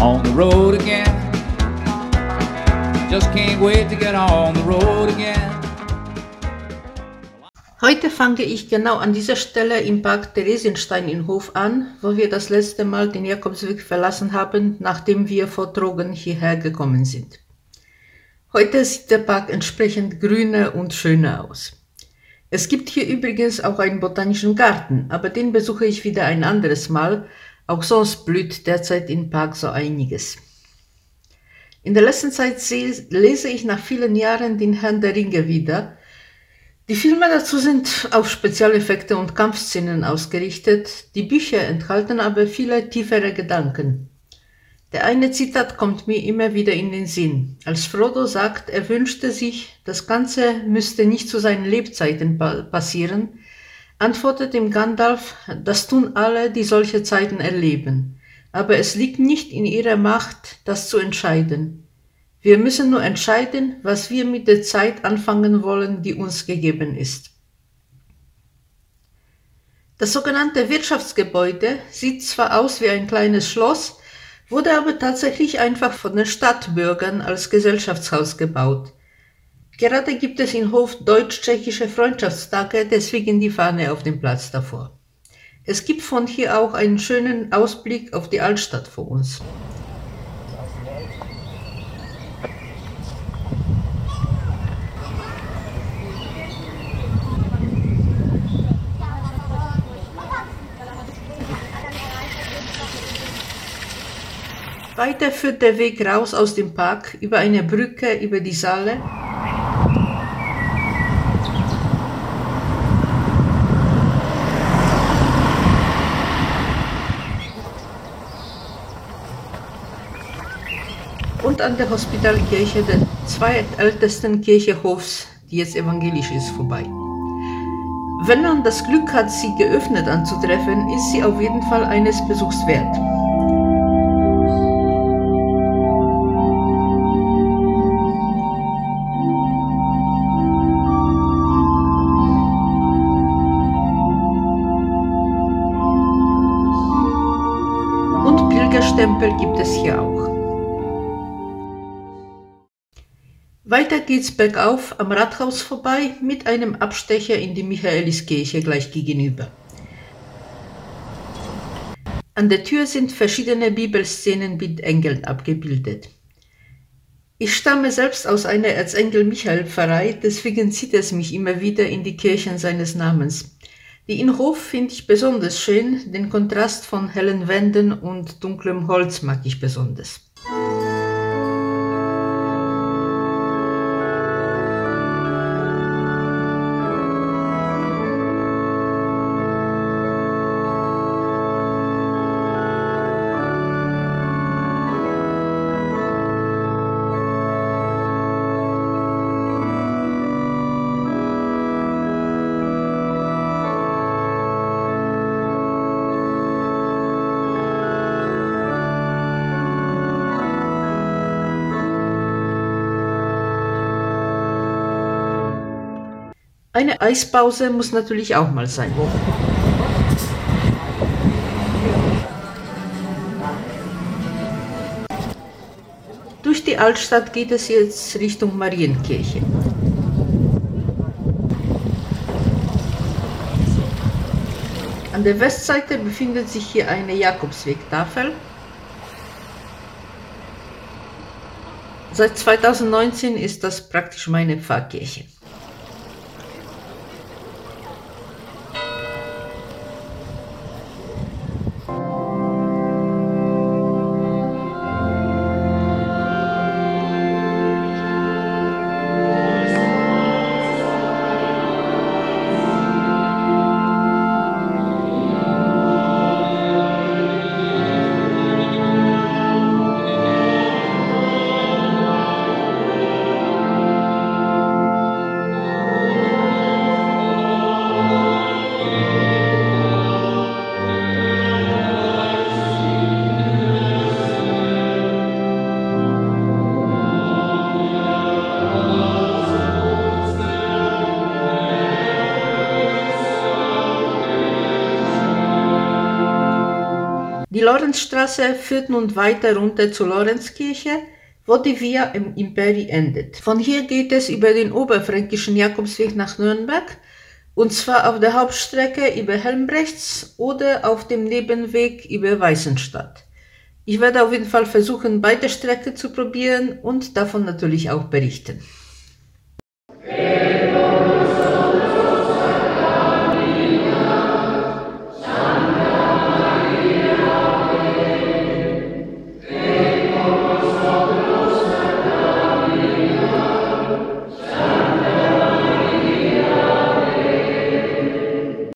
on the road again. Just can't wait to get on the road again. Heute fange ich genau an dieser Stelle im Park Theresienstein in Hof an, wo wir das letzte Mal den Jakobsweg verlassen haben, nachdem wir vor Drogen hierher gekommen sind. Heute sieht der Park entsprechend grüner und schöner aus. Es gibt hier übrigens auch einen botanischen Garten, aber den besuche ich wieder ein anderes Mal. Auch sonst blüht derzeit im Park so einiges. In der letzten Zeit lese ich nach vielen Jahren den Herrn der Ringe wieder. Die Filme dazu sind auf Spezialeffekte und Kampfszenen ausgerichtet, die Bücher enthalten aber viele tiefere Gedanken. Der eine Zitat kommt mir immer wieder in den Sinn. Als Frodo sagt, er wünschte sich, das Ganze müsste nicht zu seinen Lebzeiten passieren, antwortet ihm Gandalf, das tun alle, die solche Zeiten erleben. Aber es liegt nicht in ihrer Macht, das zu entscheiden. Wir müssen nur entscheiden, was wir mit der Zeit anfangen wollen, die uns gegeben ist. Das sogenannte Wirtschaftsgebäude sieht zwar aus wie ein kleines Schloss, wurde aber tatsächlich einfach von den Stadtbürgern als Gesellschaftshaus gebaut. Gerade gibt es in Hof deutsch-tschechische Freundschaftstage, deswegen die Fahne auf dem Platz davor. Es gibt von hier auch einen schönen Ausblick auf die Altstadt vor uns. Weiter führt der Weg raus aus dem Park über eine Brücke über die Saale. An der Hospitalkirche, der zweitältesten Kirche Hofs, die jetzt evangelisch ist, vorbei. Wenn man das Glück hat, sie geöffnet anzutreffen, ist sie auf jeden Fall eines Besuchs wert. Stempel gibt es hier auch. Weiter geht's bergauf am Rathaus vorbei mit einem Abstecher in die Michaeliskirche gleich gegenüber. An der Tür sind verschiedene Bibelszenen mit Engeln abgebildet. Ich stamme selbst aus einer Erzengel-Michael-Pfarrei, deswegen zieht es mich immer wieder in die Kirchen seines Namens. Die Innenhof finde ich besonders schön, den Kontrast von hellen Wänden und dunklem Holz mag ich besonders. Eine Eispause muss natürlich auch mal sein. Durch die Altstadt geht es jetzt Richtung Marienkirche. An der Westseite befindet sich hier eine Jakobswegtafel. Seit 2019 ist das praktisch meine Pfarrkirche. Die Lorenzstraße führt nun weiter runter zur Lorenzkirche, wo die Via im Imperi endet. Von hier geht es über den oberfränkischen Jakobsweg nach Nürnberg, und zwar auf der Hauptstrecke über Helmbrechts oder auf dem Nebenweg über Weißenstadt. Ich werde auf jeden Fall versuchen, beide Strecken zu probieren und davon natürlich auch berichten.